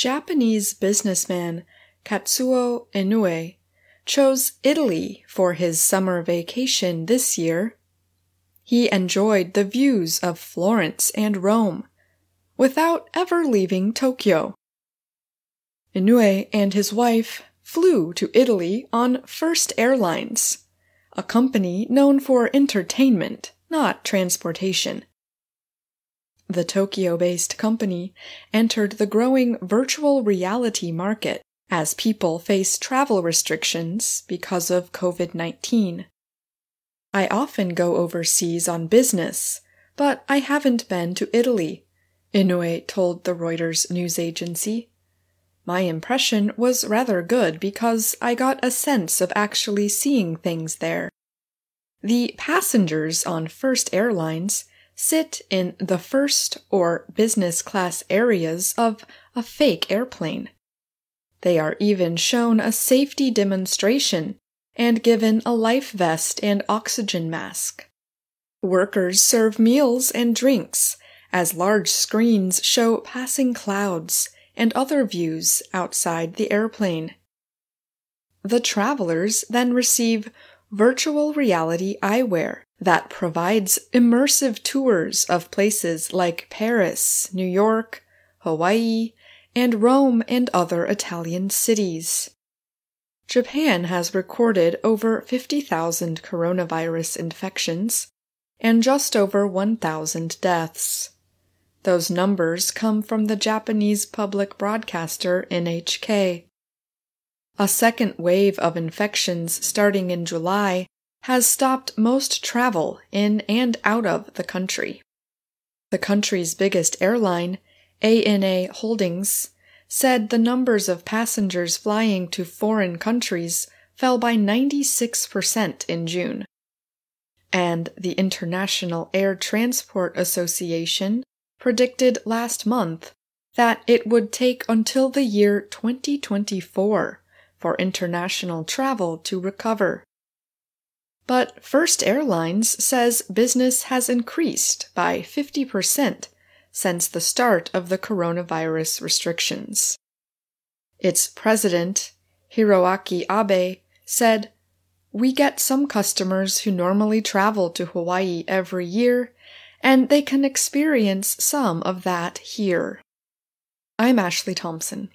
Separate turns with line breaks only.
Japanese businessman Katsuo Inoue chose Italy for his summer vacation this year. He enjoyed the views of Florence and Rome without ever leaving Tokyo. Inoue and his wife flew to Italy on First Airlines, a company known for entertainment, not transportation. The Tokyo based company entered the growing virtual reality market as people face travel restrictions because of COVID 19. I often go overseas on business, but I haven't been to Italy, Inoue told the Reuters news agency. My impression was rather good because I got a sense of actually seeing things there. The passengers on First Airlines sit in the first or business class areas of a fake airplane. They are even shown a safety demonstration and given a life vest and oxygen mask. Workers serve meals and drinks as large screens show passing clouds and other views outside the airplane. The travelers then receive virtual reality eyewear that provides immersive tours of places like Paris, New York, Hawaii, and Rome and other Italian cities. Japan has recorded over 50,000 coronavirus infections and just over 1,000 deaths. Those numbers come from the Japanese public broadcaster NHK. A second wave of infections starting in July has stopped most travel in and out of the country. The country's biggest airline, ANA Holdings, said the numbers of passengers flying to foreign countries fell by 96% in June. And the International Air Transport Association predicted last month that it would take until the year 2024 for international travel to recover. But First Airlines says business has increased by 50% since the start of the coronavirus restrictions. Its president, Hiroaki Abe, said, We get some customers who normally travel to Hawaii every year and they can experience some of that here. I'm Ashley Thompson.